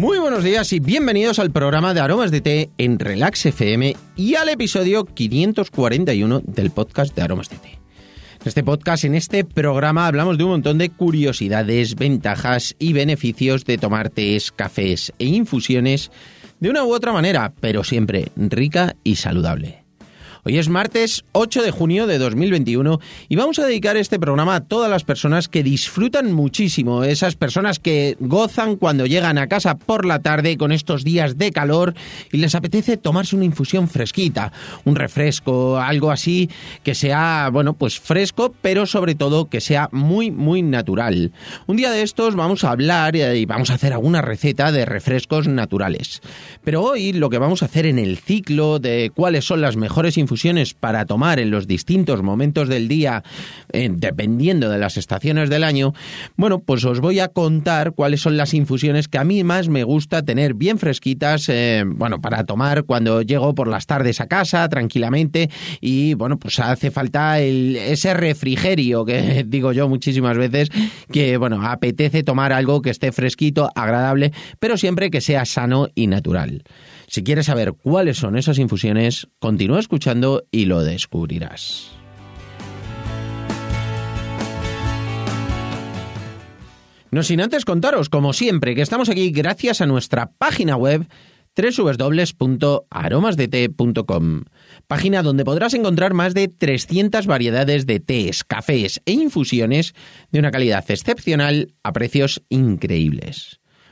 Muy buenos días y bienvenidos al programa de Aromas de Té en Relax FM y al episodio 541 del podcast de Aromas de Té. En este podcast, en este programa, hablamos de un montón de curiosidades, ventajas y beneficios de tomar tés, cafés e infusiones de una u otra manera, pero siempre rica y saludable. Hoy es martes 8 de junio de 2021 y vamos a dedicar este programa a todas las personas que disfrutan muchísimo, esas personas que gozan cuando llegan a casa por la tarde con estos días de calor y les apetece tomarse una infusión fresquita, un refresco, algo así que sea, bueno, pues fresco, pero sobre todo que sea muy, muy natural. Un día de estos vamos a hablar y vamos a hacer alguna receta de refrescos naturales. Pero hoy lo que vamos a hacer en el ciclo de cuáles son las mejores infusiones infusiones para tomar en los distintos momentos del día, eh, dependiendo de las estaciones del año, bueno, pues os voy a contar cuáles son las infusiones que a mí más me gusta tener bien fresquitas, eh, bueno, para tomar cuando llego por las tardes a casa tranquilamente y, bueno, pues hace falta ese refrigerio que digo yo muchísimas veces, que, bueno, apetece tomar algo que esté fresquito, agradable, pero siempre que sea sano y natural. Si quieres saber cuáles son esas infusiones, continúa escuchando y lo descubrirás. No sin antes contaros, como siempre, que estamos aquí gracias a nuestra página web www.aromasdete.com, página donde podrás encontrar más de 300 variedades de tés, cafés e infusiones de una calidad excepcional a precios increíbles.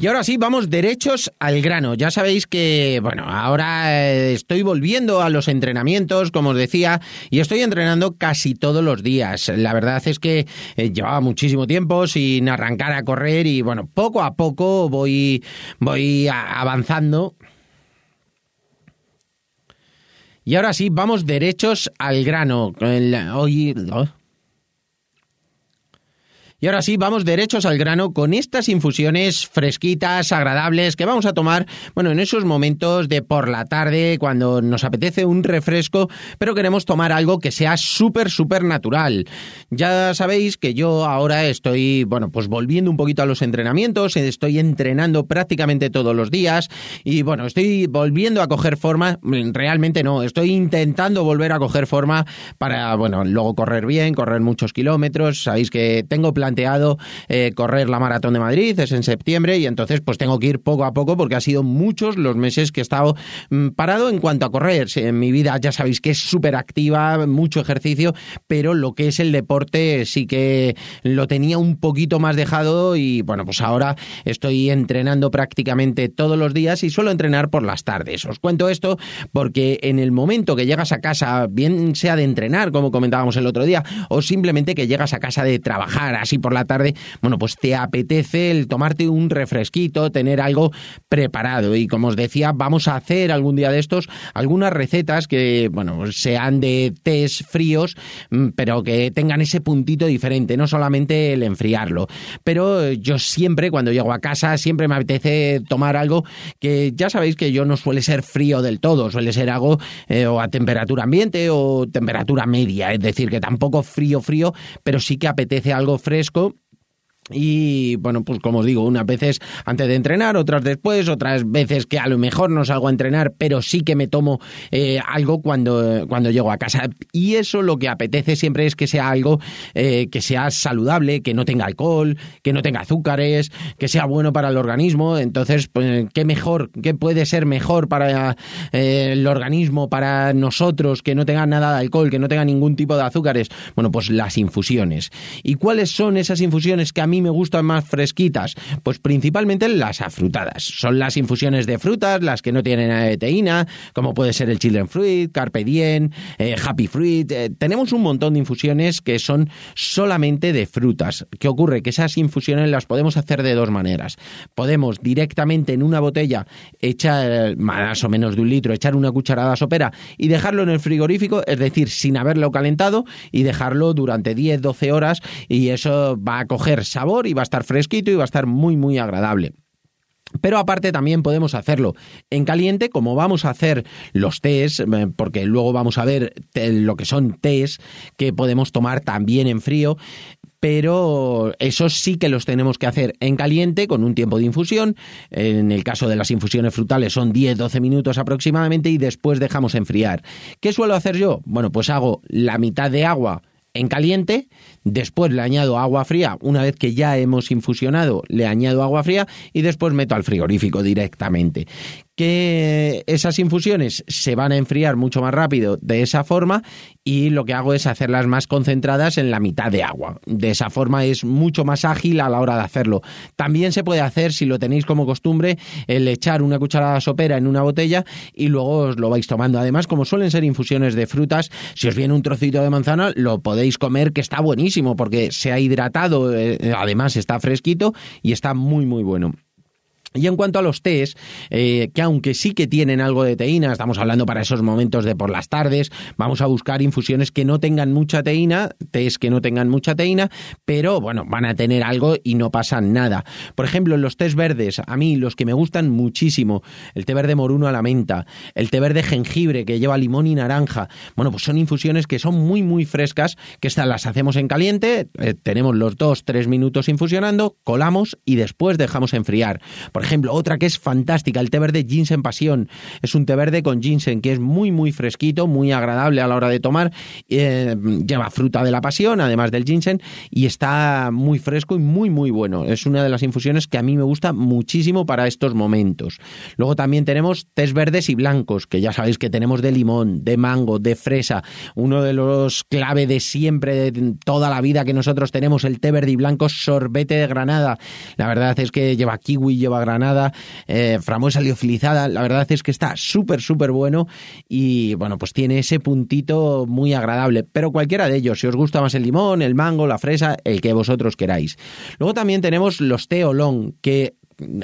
Y ahora sí, vamos derechos al grano. Ya sabéis que, bueno, ahora eh, estoy volviendo a los entrenamientos, como os decía, y estoy entrenando casi todos los días. La verdad es que eh, llevaba muchísimo tiempo sin arrancar a correr y, bueno, poco a poco voy, voy avanzando. Y ahora sí, vamos derechos al grano. Hoy... Y ahora sí, vamos derechos al grano con estas infusiones fresquitas, agradables, que vamos a tomar, bueno, en esos momentos de por la tarde, cuando nos apetece un refresco, pero queremos tomar algo que sea súper, súper natural. Ya sabéis que yo ahora estoy, bueno, pues volviendo un poquito a los entrenamientos, estoy entrenando prácticamente todos los días y, bueno, estoy volviendo a coger forma, realmente no, estoy intentando volver a coger forma para, bueno, luego correr bien, correr muchos kilómetros, sabéis que tengo plan planteado eh, correr la maratón de Madrid, es en septiembre, y entonces pues tengo que ir poco a poco porque ha sido muchos los meses que he estado mm, parado en cuanto a correr. En mi vida ya sabéis que es súper activa, mucho ejercicio, pero lo que es el deporte sí que lo tenía un poquito más dejado y bueno, pues ahora estoy entrenando prácticamente todos los días y suelo entrenar por las tardes. Os cuento esto porque en el momento que llegas a casa, bien sea de entrenar, como comentábamos el otro día, o simplemente que llegas a casa de trabajar así por la tarde, bueno, pues te apetece el tomarte un refresquito, tener algo preparado. Y como os decía, vamos a hacer algún día de estos algunas recetas que, bueno, sean de tés fríos, mm, pero que tengan ese puntito diferente, no solamente el enfriarlo. Pero yo siempre, cuando llego a casa, siempre me apetece tomar algo que ya sabéis que yo no suele ser frío del todo, suele ser algo eh, a temperatura ambiente o temperatura media, es decir, que tampoco frío, frío, pero sí que apetece algo fresco skum y bueno, pues como os digo, unas veces antes de entrenar, otras después, otras veces que a lo mejor no salgo a entrenar, pero sí que me tomo eh, algo cuando, cuando llego a casa. Y eso lo que apetece siempre es que sea algo eh, que sea saludable, que no tenga alcohol, que no tenga azúcares, que sea bueno para el organismo. Entonces, pues, ¿qué mejor? ¿Qué puede ser mejor para eh, el organismo, para nosotros, que no tenga nada de alcohol, que no tenga ningún tipo de azúcares? Bueno, pues las infusiones. ¿Y cuáles son esas infusiones que a mí me gustan más fresquitas? Pues principalmente las afrutadas. Son las infusiones de frutas, las que no tienen teína, como puede ser el Children Fruit, Carpe Diem, eh, Happy Fruit. Eh, tenemos un montón de infusiones que son solamente de frutas. ¿Qué ocurre? Que esas infusiones las podemos hacer de dos maneras. Podemos directamente en una botella echar más o menos de un litro, echar una cucharada sopera y dejarlo en el frigorífico, es decir, sin haberlo calentado y dejarlo durante 10-12 horas y eso va a coger sabor y va a estar fresquito y va a estar muy, muy agradable. Pero aparte también podemos hacerlo en caliente, como vamos a hacer los tés, eh, porque luego vamos a ver lo que son tés que podemos tomar también en frío pero esos sí que los tenemos que hacer en caliente con un tiempo de infusión. En el caso de las infusiones frutales son 10-12 minutos aproximadamente y después dejamos enfriar. ¿Qué suelo hacer yo? Bueno, pues hago la mitad de agua en caliente, después le añado agua fría, una vez que ya hemos infusionado, le añado agua fría y después meto al frigorífico directamente que esas infusiones se van a enfriar mucho más rápido de esa forma y lo que hago es hacerlas más concentradas en la mitad de agua. De esa forma es mucho más ágil a la hora de hacerlo. También se puede hacer, si lo tenéis como costumbre, el echar una cucharada sopera en una botella y luego os lo vais tomando. Además, como suelen ser infusiones de frutas, si os viene un trocito de manzana, lo podéis comer que está buenísimo porque se ha hidratado, eh, además está fresquito y está muy muy bueno. Y en cuanto a los tés, eh, que aunque sí que tienen algo de teína, estamos hablando para esos momentos de por las tardes, vamos a buscar infusiones que no tengan mucha teína, tés que no tengan mucha teína, pero bueno, van a tener algo y no pasa nada. Por ejemplo, los tés verdes, a mí los que me gustan muchísimo, el té verde moruno a la menta, el té verde jengibre que lleva limón y naranja, bueno, pues son infusiones que son muy, muy frescas, que estas las hacemos en caliente, eh, tenemos los dos, tres minutos infusionando, colamos y después dejamos enfriar. Ejemplo, otra que es fantástica, el té verde ginseng pasión. Es un té verde con ginseng que es muy, muy fresquito, muy agradable a la hora de tomar. Eh, lleva fruta de la pasión, además del ginseng, y está muy fresco y muy, muy bueno. Es una de las infusiones que a mí me gusta muchísimo para estos momentos. Luego también tenemos tés verdes y blancos, que ya sabéis que tenemos de limón, de mango, de fresa. Uno de los clave de siempre, de toda la vida que nosotros tenemos, el té verde y blanco, sorbete de granada. La verdad es que lleva kiwi, lleva granada granada, eh, framuesa liofilizada, la verdad es que está súper, súper bueno y bueno, pues tiene ese puntito muy agradable, pero cualquiera de ellos, si os gusta más el limón, el mango, la fresa, el que vosotros queráis. Luego también tenemos los teolón, que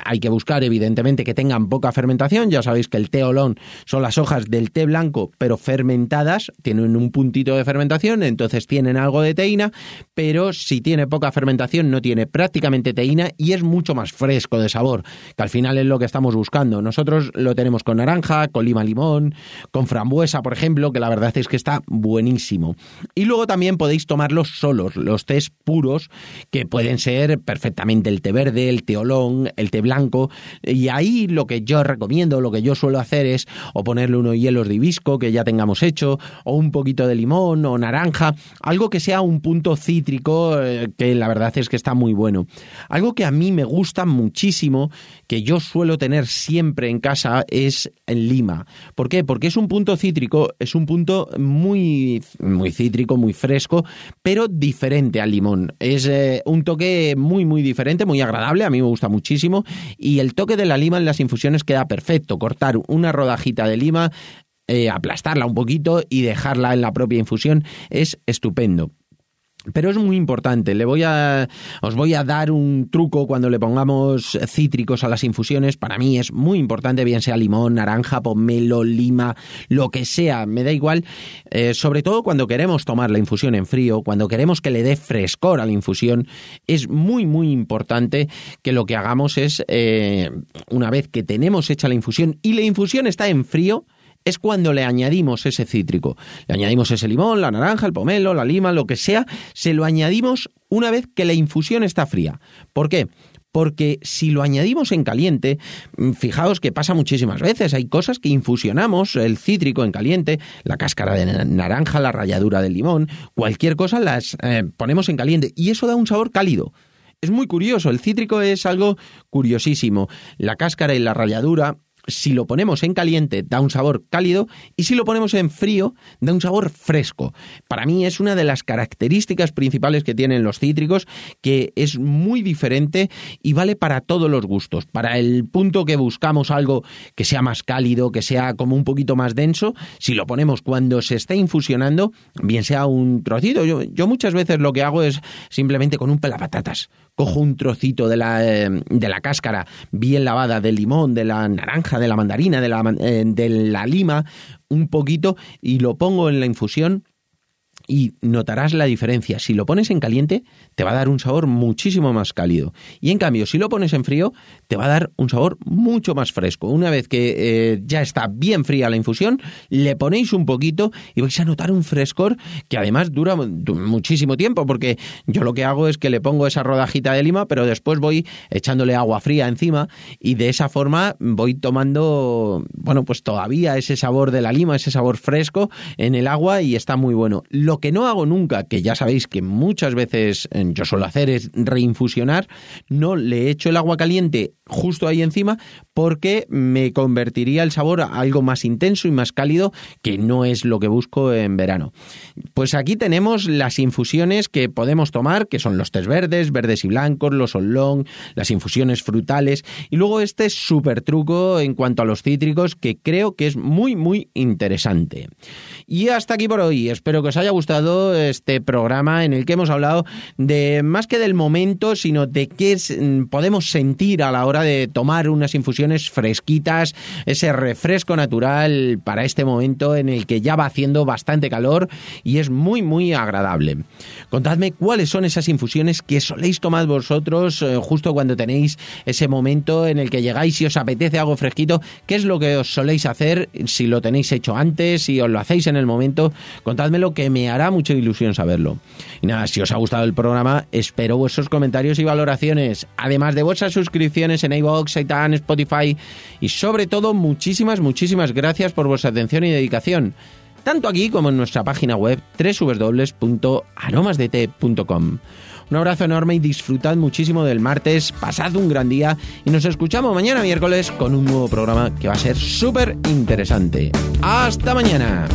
hay que buscar, evidentemente, que tengan poca fermentación. Ya sabéis que el té olón son las hojas del té blanco, pero fermentadas, tienen un puntito de fermentación, entonces tienen algo de teína, pero si tiene poca fermentación no tiene prácticamente teína y es mucho más fresco de sabor, que al final es lo que estamos buscando. Nosotros lo tenemos con naranja, con lima limón, con frambuesa, por ejemplo, que la verdad es que está buenísimo. Y luego también podéis tomarlos solos, los tés puros, que pueden ser perfectamente el té verde, el té olón, el té blanco. Y ahí lo que yo recomiendo, lo que yo suelo hacer es o ponerle unos hielos de hibisco que ya tengamos hecho, o un poquito de limón o naranja, algo que sea un punto cítrico eh, que la verdad es que está muy bueno. Algo que a mí me gusta muchísimo, que yo suelo tener siempre en casa, es en lima. ¿Por qué? Porque es un punto cítrico, es un punto muy, muy cítrico, muy fresco, pero diferente al limón. Es eh, un toque muy, muy diferente, muy agradable, a mí me gusta muchísimo y el toque de la lima en las infusiones queda perfecto. Cortar una rodajita de lima, eh, aplastarla un poquito y dejarla en la propia infusión es estupendo. Pero es muy importante. Le voy a, os voy a dar un truco cuando le pongamos cítricos a las infusiones. Para mí es muy importante, bien sea limón, naranja, pomelo, lima, lo que sea, me da igual. Eh, sobre todo cuando queremos tomar la infusión en frío, cuando queremos que le dé frescor a la infusión, es muy, muy importante que lo que hagamos es, eh, una vez que tenemos hecha la infusión y la infusión está en frío, es cuando le añadimos ese cítrico. Le añadimos ese limón, la naranja, el pomelo, la lima, lo que sea, se lo añadimos una vez que la infusión está fría. ¿Por qué? porque si lo añadimos en caliente, mm, fijaos que pasa muchísimas veces, hay cosas que infusionamos, el cítrico en caliente, la cáscara de naranja, la ralladura del limón, cualquier cosa las eh, ponemos en caliente y eso da un sabor cálido. Es muy curioso, el cítrico es algo curiosísimo. La cáscara y la ralladura si lo ponemos en caliente da un sabor cálido y si lo ponemos en frío da un sabor fresco. Para mí es una de las características principales que tienen los cítricos que es muy diferente y vale para todos los gustos. Para el punto que buscamos algo que sea más cálido, que sea como un poquito más denso, si lo ponemos cuando se está infusionando, bien sea un trocito, yo, muchas veces lo que hago es simplemente con un pelapatatas, cojo un trocito de la, eh, de la cáscara bien lavada del limón, de la naranja, de la mandarina, de la, eh, de la lima, un poquito y lo pongo en la infusión y notarás la diferencia. Si lo pones en caliente, te va a dar un sabor muchísimo más cálido. Y en cambio, si lo pones en frío, te va a dar un sabor mucho más fresco. Una vez que eh, ya está bien fría la infusión, le ponéis un poquito y vais a notar un frescor que además dura muchísimo tiempo, porque yo lo que hago es que le pongo esa rodajita de lima, pero después voy echándole agua fría encima y de esa forma voy tomando, bueno, pues todavía ese sabor de la lima, ese sabor fresco en el agua y está muy bueno. Que no hago nunca, que ya sabéis que muchas veces eh, yo suelo hacer es reinfusionar, no le echo el agua caliente justo ahí encima porque me convertiría el sabor a algo más intenso y más cálido que no es lo que busco en verano. Pues aquí tenemos las infusiones que podemos tomar, que son los tés verdes, verdes y blancos, los oolong, las infusiones frutales y luego este súper truco en cuanto a los cítricos que creo que es muy muy interesante. Y hasta aquí por hoy. Espero que os haya gustado este programa en el que hemos hablado de más que del momento, sino de qué mm, podemos sentir a la hora de tomar unas infusiones fresquitas, ese refresco natural para este momento en el que ya va haciendo bastante calor y es muy muy agradable. Contadme cuáles son esas infusiones que soléis tomar vosotros eh, justo cuando tenéis ese momento en el que llegáis y os apetece algo fresquito, qué es lo que os soléis hacer, si lo tenéis hecho antes, si os lo hacéis en el momento, contádmelo que me hará mucha ilusión saberlo. Y nada, si os ha gustado el programa, espero vuestros comentarios y valoraciones, además de vuestras suscripciones en iVoox, iTunes, Spotify y sobre todo muchísimas, muchísimas gracias por vuestra atención y dedicación tanto aquí como en nuestra página web www.aromasdt.com. Un abrazo enorme y disfrutad muchísimo del martes, pasad un gran día y nos escuchamos mañana miércoles con un nuevo programa que va a ser súper interesante. ¡Hasta mañana!